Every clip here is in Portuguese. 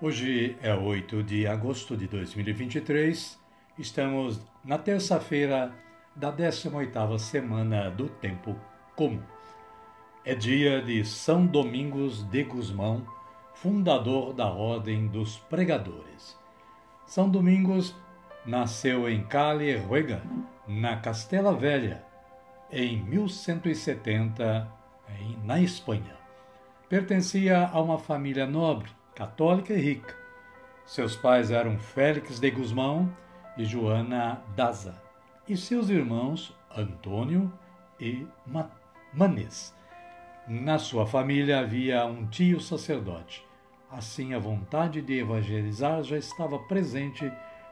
Hoje é 8 de agosto de 2023. Estamos na terça-feira da 18ª semana do tempo comum. É dia de São Domingos de Gusmão, fundador da Ordem dos Pregadores. São Domingos nasceu em Cali Ruega, na Castela Velha, em 1170, na Espanha. Pertencia a uma família nobre católica e rica. Seus pais eram Félix de Guzmão e Joana Daza, e seus irmãos Antônio e Manês. Na sua família havia um tio sacerdote. Assim, a vontade de evangelizar já estava presente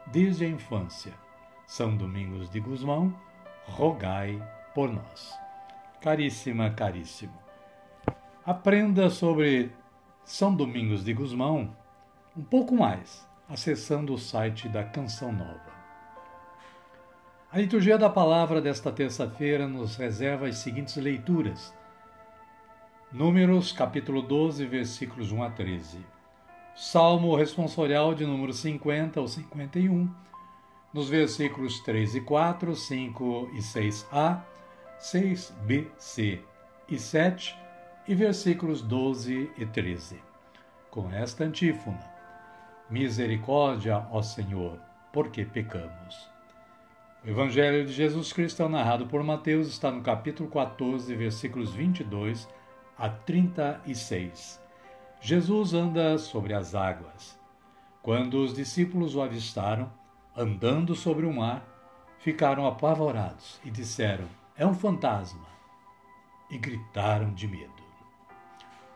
desde a infância. São Domingos de Guzmão, rogai por nós. Caríssima, caríssimo. Aprenda sobre são Domingos de Gusmão, um pouco mais, acessando o site da Canção Nova. A liturgia da palavra desta terça-feira nos reserva as seguintes leituras. Números, capítulo 12, versículos 1 a 13. Salmo responsorial de número 50 ou 51, nos versículos 3 e 4, 5 e 6a, 6b, c e 7, e versículos 12 e 13. Com esta antífona: Misericórdia, ó Senhor, porque pecamos. O Evangelho de Jesus Cristo, é narrado por Mateus, está no capítulo 14, versículos 22 a 36. Jesus anda sobre as águas. Quando os discípulos o avistaram, andando sobre o mar, ficaram apavorados e disseram: É um fantasma! E gritaram de medo.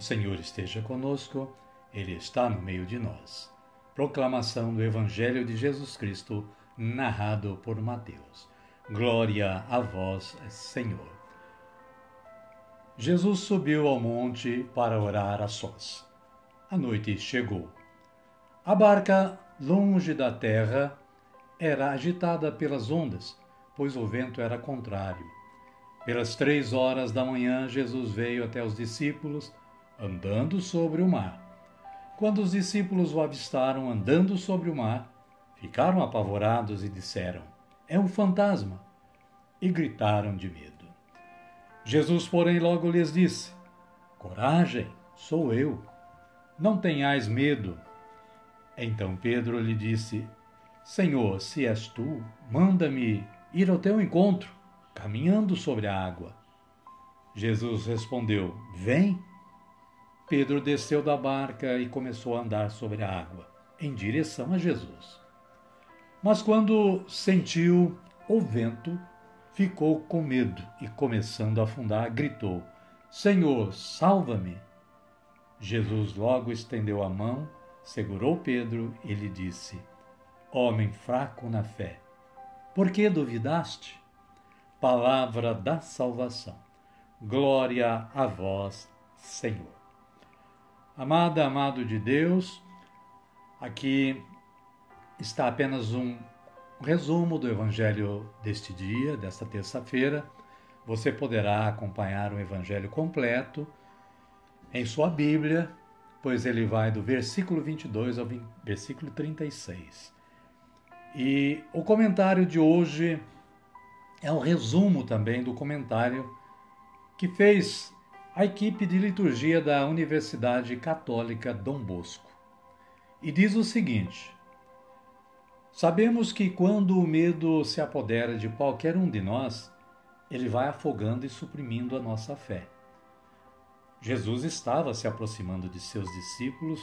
O Senhor esteja conosco, Ele está no meio de nós. Proclamação do Evangelho de Jesus Cristo, narrado por Mateus. Glória a vós, Senhor. Jesus subiu ao monte para orar a sós. A noite chegou. A barca, longe da terra, era agitada pelas ondas, pois o vento era contrário. Pelas três horas da manhã, Jesus veio até os discípulos, andando sobre o mar. Quando os discípulos o avistaram andando sobre o mar, ficaram apavorados e disseram: É um fantasma! E gritaram de medo. Jesus, porém, logo lhes disse: Coragem, sou eu. Não tenhais medo. Então Pedro lhe disse: Senhor, se és tu, manda-me ir ao teu encontro, caminhando sobre a água. Jesus respondeu: Vem. Pedro desceu da barca e começou a andar sobre a água, em direção a Jesus. Mas quando sentiu o vento, ficou com medo e, começando a afundar, gritou: Senhor, salva-me! Jesus logo estendeu a mão, segurou Pedro e lhe disse: Homem fraco na fé, por que duvidaste? Palavra da salvação. Glória a vós, Senhor. Amada, amado de Deus, aqui está apenas um resumo do Evangelho deste dia, desta terça-feira. Você poderá acompanhar o Evangelho completo em sua Bíblia, pois ele vai do versículo 22 ao versículo 36. E o comentário de hoje é um resumo também do comentário que fez a equipe de liturgia da Universidade Católica Dom Bosco. E diz o seguinte: Sabemos que quando o medo se apodera de qualquer um de nós, ele vai afogando e suprimindo a nossa fé. Jesus estava se aproximando de seus discípulos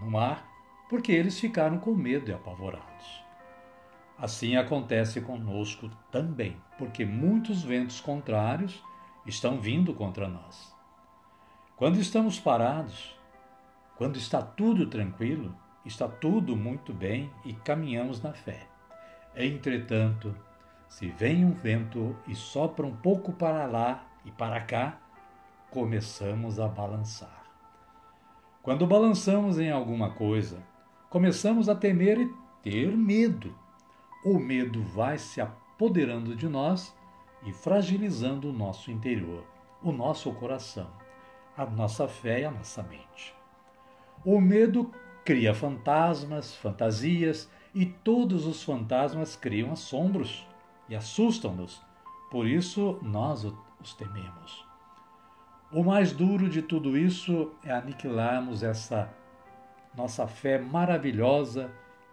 no mar porque eles ficaram com medo e apavorados. Assim acontece conosco também, porque muitos ventos contrários estão vindo contra nós. Quando estamos parados, quando está tudo tranquilo, está tudo muito bem e caminhamos na fé. Entretanto, se vem um vento e sopra um pouco para lá e para cá, começamos a balançar. Quando balançamos em alguma coisa, começamos a temer e ter medo. O medo vai se apoderando de nós e fragilizando o nosso interior, o nosso coração a nossa fé e a nossa mente. O medo cria fantasmas, fantasias, e todos os fantasmas criam assombros e assustam-nos. Por isso nós os tememos. O mais duro de tudo isso é aniquilarmos essa nossa fé maravilhosa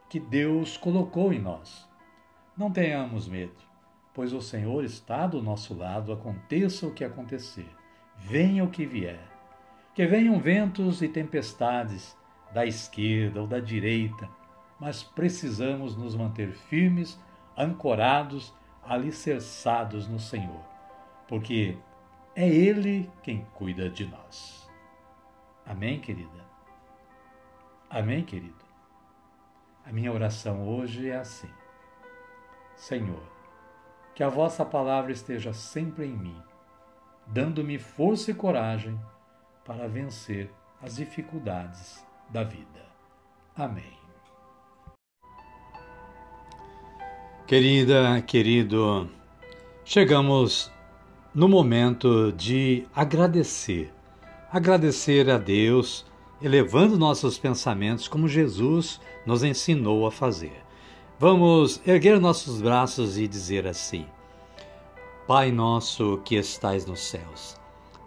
que Deus colocou em nós. Não tenhamos medo, pois o Senhor está do nosso lado, aconteça o que acontecer, venha o que vier. Que venham ventos e tempestades da esquerda ou da direita, mas precisamos nos manter firmes, ancorados, alicerçados no Senhor, porque é Ele quem cuida de nós. Amém, querida? Amém, querido? A minha oração hoje é assim: Senhor, que a vossa palavra esteja sempre em mim, dando-me força e coragem para vencer as dificuldades da vida. Amém. Querida, querido, chegamos no momento de agradecer. Agradecer a Deus, elevando nossos pensamentos como Jesus nos ensinou a fazer. Vamos erguer nossos braços e dizer assim: Pai nosso que estais nos céus,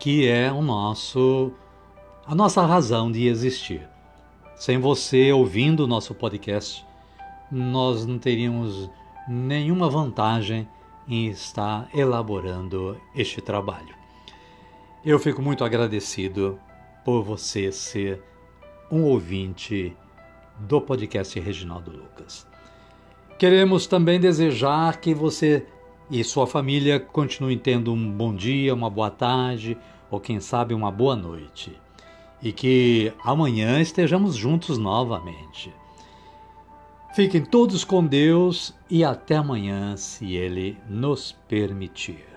que é o nosso a nossa razão de existir. Sem você ouvindo o nosso podcast, nós não teríamos nenhuma vantagem em estar elaborando este trabalho. Eu fico muito agradecido por você ser um ouvinte do podcast Reginaldo Lucas. Queremos também desejar que você e sua família continuem tendo um bom dia, uma boa tarde ou quem sabe uma boa noite. E que amanhã estejamos juntos novamente. Fiquem todos com Deus e até amanhã, se Ele nos permitir.